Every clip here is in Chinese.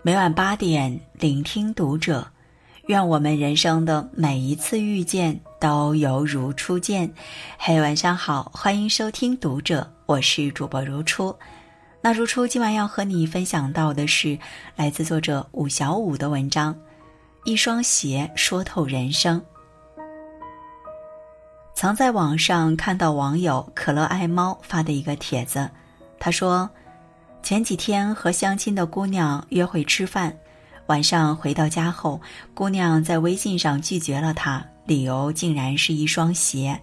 每晚八点，聆听读者。愿我们人生的每一次遇见都犹如初见。嘿，晚上好，欢迎收听读者，我是主播如初。那如初今晚要和你分享到的是来自作者武小武的文章，《一双鞋说透人生》。曾在网上看到网友可乐爱猫发的一个帖子，他说。前几天和相亲的姑娘约会吃饭，晚上回到家后，姑娘在微信上拒绝了他，理由竟然是一双鞋，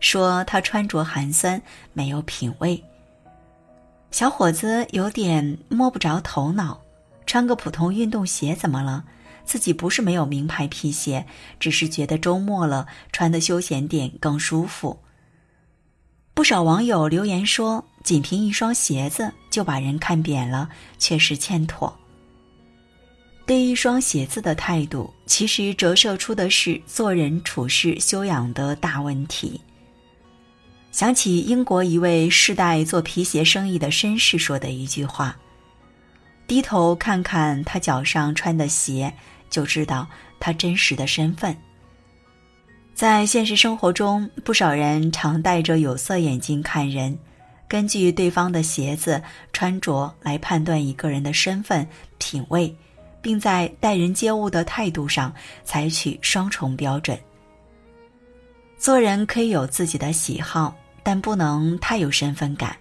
说他穿着寒酸，没有品味。小伙子有点摸不着头脑，穿个普通运动鞋怎么了？自己不是没有名牌皮鞋，只是觉得周末了穿的休闲点更舒服。不少网友留言说。仅凭一双鞋子就把人看扁了，确实欠妥。对一双鞋子的态度，其实折射出的是做人处事修养的大问题。想起英国一位世代做皮鞋生意的绅士说的一句话：“低头看看他脚上穿的鞋，就知道他真实的身份。”在现实生活中，不少人常戴着有色眼镜看人。根据对方的鞋子穿着来判断一个人的身份品味，并在待人接物的态度上采取双重标准。做人可以有自己的喜好，但不能太有身份感。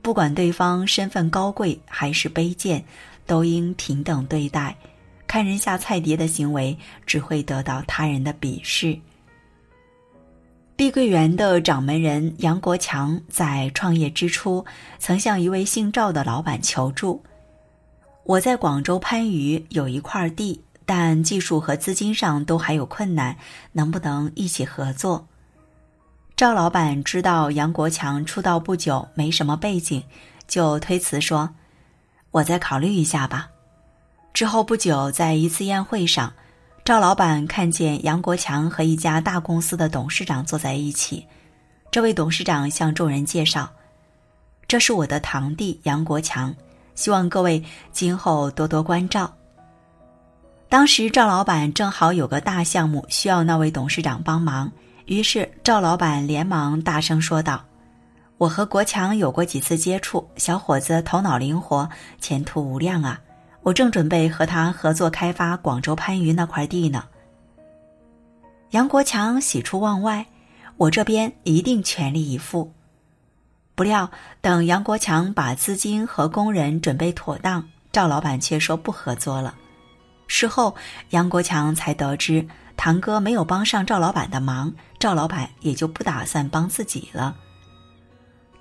不管对方身份高贵还是卑贱，都应平等对待。看人下菜碟的行为，只会得到他人的鄙视。碧桂园的掌门人杨国强在创业之初，曾向一位姓赵的老板求助：“我在广州番禺有一块地，但技术和资金上都还有困难，能不能一起合作？”赵老板知道杨国强出道不久，没什么背景，就推辞说：“我再考虑一下吧。”之后不久，在一次宴会上。赵老板看见杨国强和一家大公司的董事长坐在一起，这位董事长向众人介绍：“这是我的堂弟杨国强，希望各位今后多多关照。”当时赵老板正好有个大项目需要那位董事长帮忙，于是赵老板连忙大声说道：“我和国强有过几次接触，小伙子头脑灵活，前途无量啊。”我正准备和他合作开发广州番禺那块地呢。杨国强喜出望外，我这边一定全力以赴。不料等杨国强把资金和工人准备妥当，赵老板却说不合作了。事后杨国强才得知，堂哥没有帮上赵老板的忙，赵老板也就不打算帮自己了。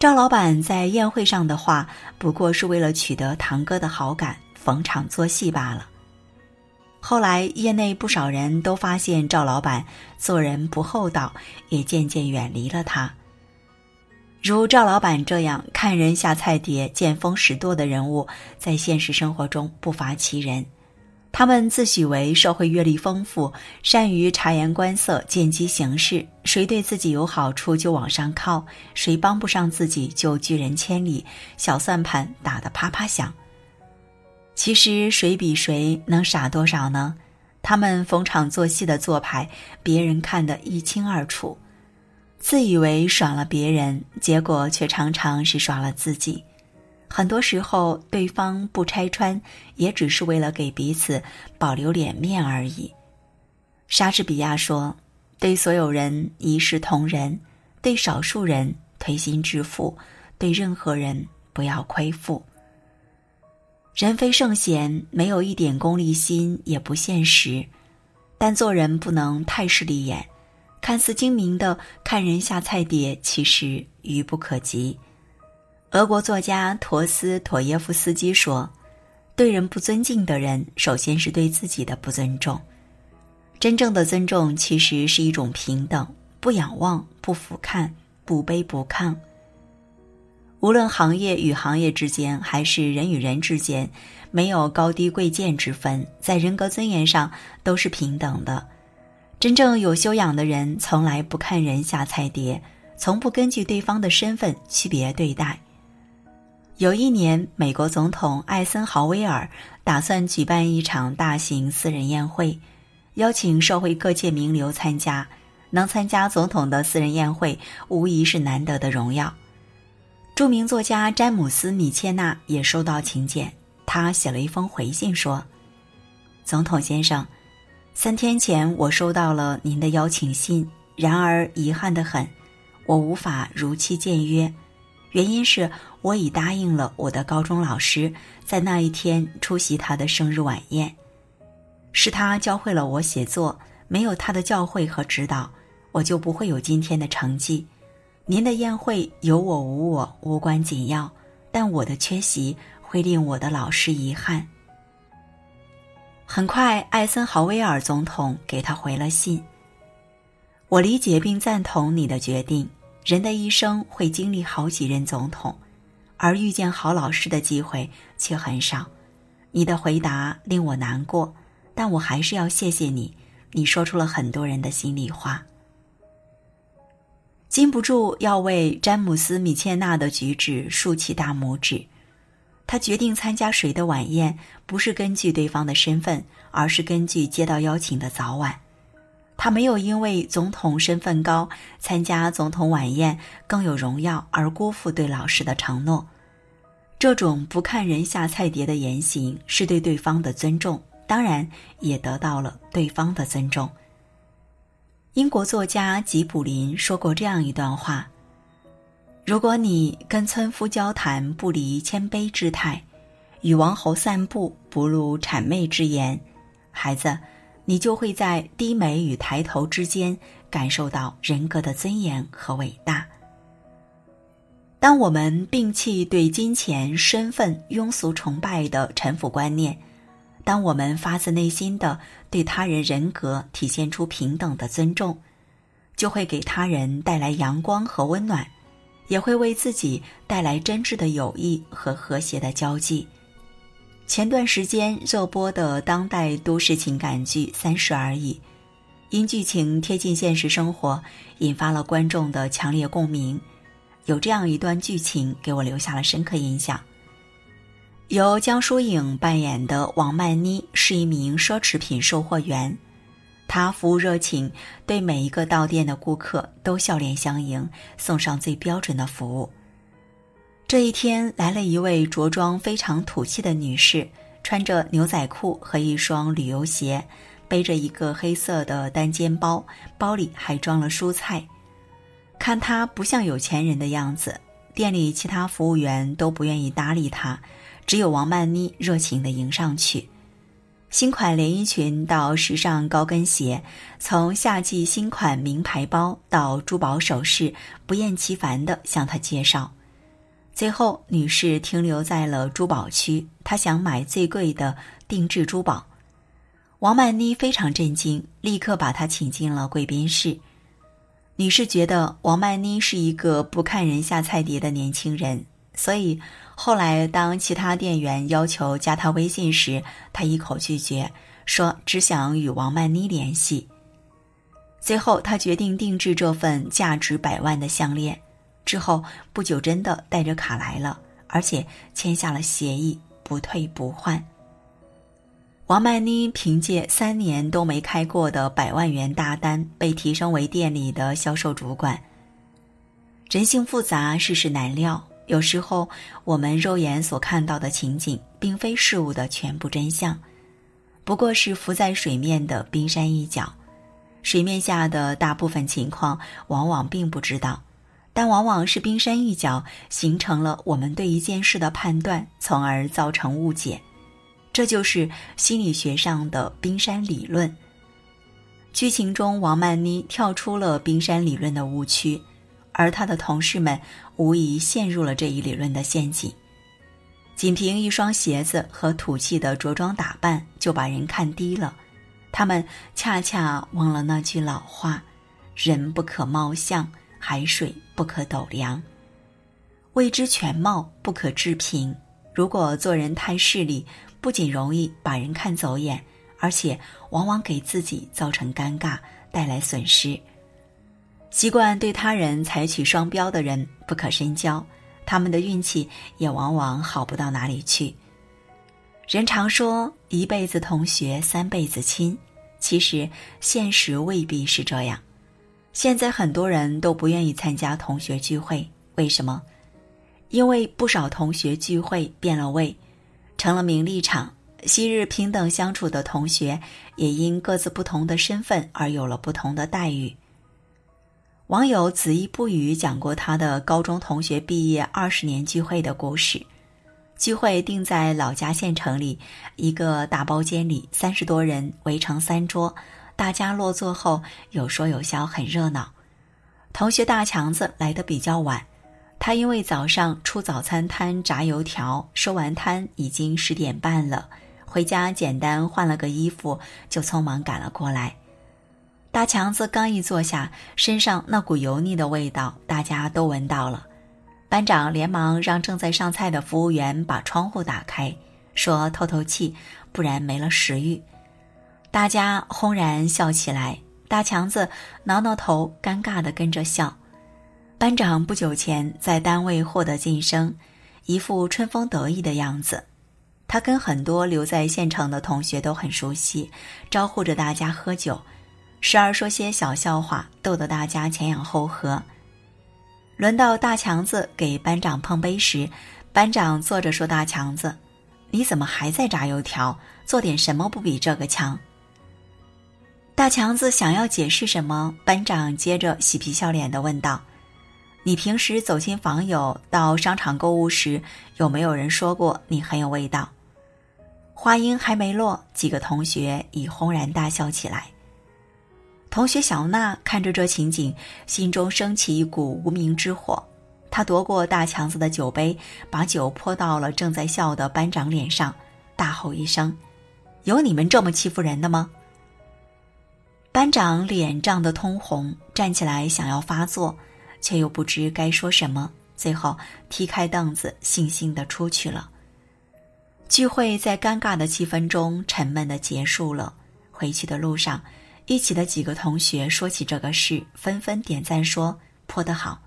赵老板在宴会上的话，不过是为了取得堂哥的好感。逢场作戏罢了。后来，业内不少人都发现赵老板做人不厚道，也渐渐远离了他。如赵老板这样看人下菜碟、见风使舵的人物，在现实生活中不乏其人。他们自诩为社会阅历丰富，善于察言观色、见机行事。谁对自己有好处就往上靠，谁帮不上自己就拒人千里，小算盘打得啪啪响。其实谁比谁能傻多少呢？他们逢场作戏的做派，别人看得一清二楚，自以为耍了别人，结果却常常是耍了自己。很多时候，对方不拆穿，也只是为了给彼此保留脸面而已。莎士比亚说：“对所有人一视同仁，对少数人推心置腹，对任何人不要亏负。”人非圣贤，没有一点功利心也不现实。但做人不能太势利眼，看似精明的看人下菜碟，其实愚不可及。俄国作家陀思妥耶夫斯基说：“对人不尊敬的人，首先是对自己的不尊重。真正的尊重，其实是一种平等，不仰望，不俯瞰，不卑不亢。”无论行业与行业之间，还是人与人之间，没有高低贵贱之分，在人格尊严上都是平等的。真正有修养的人，从来不看人下菜碟，从不根据对方的身份区别对待。有一年，美国总统艾森豪威尔打算举办一场大型私人宴会，邀请社会各界名流参加。能参加总统的私人宴会，无疑是难得的荣耀。著名作家詹姆斯·米切纳也收到请柬，他写了一封回信说：“总统先生，三天前我收到了您的邀请信，然而遗憾的很，我无法如期见约。原因是我已答应了我的高中老师，在那一天出席他的生日晚宴。是他教会了我写作，没有他的教诲和指导。”我就不会有今天的成绩。您的宴会有我无我无关紧要，但我的缺席会令我的老师遗憾。很快，艾森豪威尔总统给他回了信。我理解并赞同你的决定。人的一生会经历好几任总统，而遇见好老师的机会却很少。你的回答令我难过，但我还是要谢谢你。你说出了很多人的心里话。禁不住要为詹姆斯·米切纳的举止竖起大拇指。他决定参加谁的晚宴，不是根据对方的身份，而是根据接到邀请的早晚。他没有因为总统身份高，参加总统晚宴更有荣耀而辜负对老师的承诺。这种不看人下菜碟的言行，是对对方的尊重，当然也得到了对方的尊重。英国作家吉卜林说过这样一段话：“如果你跟村夫交谈不离谦卑之态，与王侯散步不露谄媚之言，孩子，你就会在低眉与抬头之间感受到人格的尊严和伟大。当我们摒弃对金钱、身份、庸俗崇拜的臣服观念。”当我们发自内心的对他人人格体现出平等的尊重，就会给他人带来阳光和温暖，也会为自己带来真挚的友谊和和谐的交际。前段时间热播的当代都市情感剧《三十而已》，因剧情贴近现实生活，引发了观众的强烈共鸣。有这样一段剧情给我留下了深刻印象。由江疏影扮演的王曼妮是一名奢侈品售货员，她服务热情，对每一个到店的顾客都笑脸相迎，送上最标准的服务。这一天来了一位着装非常土气的女士，穿着牛仔裤和一双旅游鞋，背着一个黑色的单肩包，包里还装了蔬菜。看她不像有钱人的样子，店里其他服务员都不愿意搭理她。只有王曼妮热情地迎上去，新款连衣裙到时尚高跟鞋，从夏季新款名牌包到珠宝首饰，不厌其烦地向她介绍。最后，女士停留在了珠宝区，她想买最贵的定制珠宝。王曼妮非常震惊，立刻把她请进了贵宾室。女士觉得王曼妮是一个不看人下菜碟的年轻人。所以，后来当其他店员要求加他微信时，他一口拒绝，说只想与王曼妮联系。最后，他决定定制这份价值百万的项链。之后不久，真的带着卡来了，而且签下了协议，不退不换。王曼妮凭借三年都没开过的百万元大单，被提升为店里的销售主管。人性复杂，世事难料。有时候，我们肉眼所看到的情景，并非事物的全部真相，不过是浮在水面的冰山一角。水面下的大部分情况，往往并不知道，但往往是冰山一角形成了我们对一件事的判断，从而造成误解。这就是心理学上的冰山理论。剧情中，王曼妮跳出了冰山理论的误区。而她的同事们无疑陷入了这一理论的陷阱，仅凭一双鞋子和土气的着装打扮就把人看低了，他们恰恰忘了那句老话：“人不可貌相，海水不可斗量。”未知全貌，不可置评。如果做人太势利，不仅容易把人看走眼，而且往往给自己造成尴尬，带来损失。习惯对他人采取双标的人不可深交，他们的运气也往往好不到哪里去。人常说一辈子同学三辈子亲，其实现实未必是这样。现在很多人都不愿意参加同学聚会，为什么？因为不少同学聚会变了味，成了名利场。昔日平等相处的同学，也因各自不同的身份而有了不同的待遇。网友子衣不语讲过他的高中同学毕业二十年聚会的故事。聚会定在老家县城里一个大包间里，三十多人围成三桌，大家落座后有说有笑，很热闹。同学大强子来的比较晚，他因为早上出早餐摊炸油条，收完摊已经十点半了。回家简单换了个衣服，就匆忙赶了过来。大强子刚一坐下，身上那股油腻的味道，大家都闻到了。班长连忙让正在上菜的服务员把窗户打开，说透透气，不然没了食欲。大家轰然笑起来。大强子挠挠头，尴尬的跟着笑。班长不久前在单位获得晋升，一副春风得意的样子。他跟很多留在县城的同学都很熟悉，招呼着大家喝酒，时而说些小笑话，逗得大家前仰后合。轮到大强子给班长碰杯时，班长坐着说：“大强子，你怎么还在炸油条？做点什么不比这个强？”大强子想要解释什么，班长接着嬉皮笑脸的问道：“你平时走亲访友、到商场购物时，有没有人说过你很有味道？”话音还没落，几个同学已轰然大笑起来。同学小娜看着这情景，心中升起一股无名之火。她夺过大强子的酒杯，把酒泼到了正在笑的班长脸上，大吼一声：“有你们这么欺负人的吗？”班长脸涨得通红，站起来想要发作，却又不知该说什么，最后踢开凳子，悻悻地出去了。聚会在尴尬的气氛中沉闷的结束了。回去的路上，一起的几个同学说起这个事，纷纷点赞说：“泼得好。”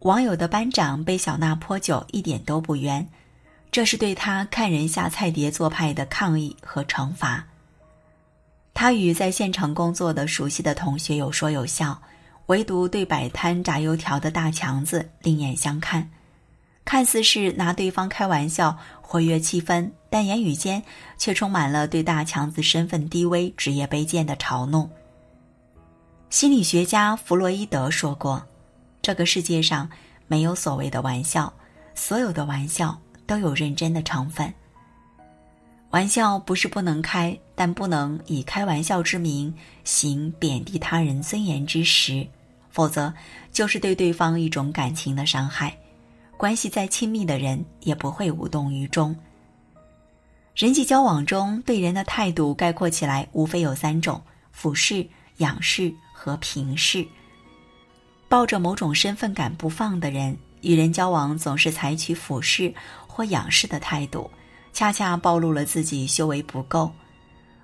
网友的班长被小娜泼酒一点都不冤，这是对他看人下菜碟做派的抗议和惩罚。他与在县城工作的熟悉的同学有说有笑，唯独对摆摊炸油条的大强子另眼相看。看似是拿对方开玩笑，活跃气氛，但言语间却充满了对大强子身份低微、职业卑贱的嘲弄。心理学家弗洛伊德说过：“这个世界上没有所谓的玩笑，所有的玩笑都有认真的成分。玩笑不是不能开，但不能以开玩笑之名行贬低他人尊严之实，否则就是对对方一种感情的伤害。”关系再亲密的人也不会无动于衷。人际交往中对人的态度概括起来无非有三种：俯视、仰视和平视。抱着某种身份感不放的人，与人交往总是采取俯视或仰视的态度，恰恰暴露了自己修为不够；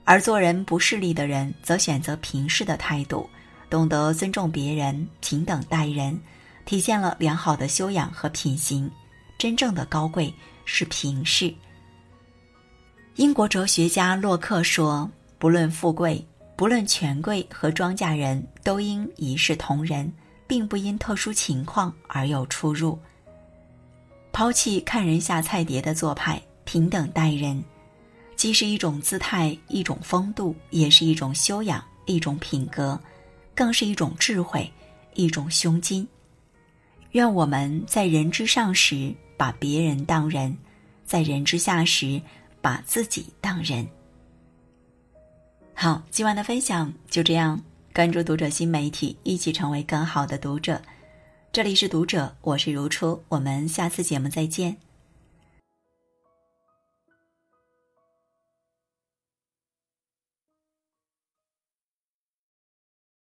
而做人不势利的人，则选择平视的态度，懂得尊重别人，平等待人。体现了良好的修养和品行，真正的高贵是平视。英国哲学家洛克说：“不论富贵，不论权贵和庄稼人，都应一视同仁，并不因特殊情况而有出入。抛弃看人下菜碟的做派，平等待人，既是一种姿态，一种风度，也是一种修养，一种品格，更是一种智慧，一种胸襟。”愿我们在人之上时把别人当人，在人之下时把自己当人。好，今晚的分享就这样。关注读者新媒体，一起成为更好的读者。这里是读者，我是如初，我们下次节目再见。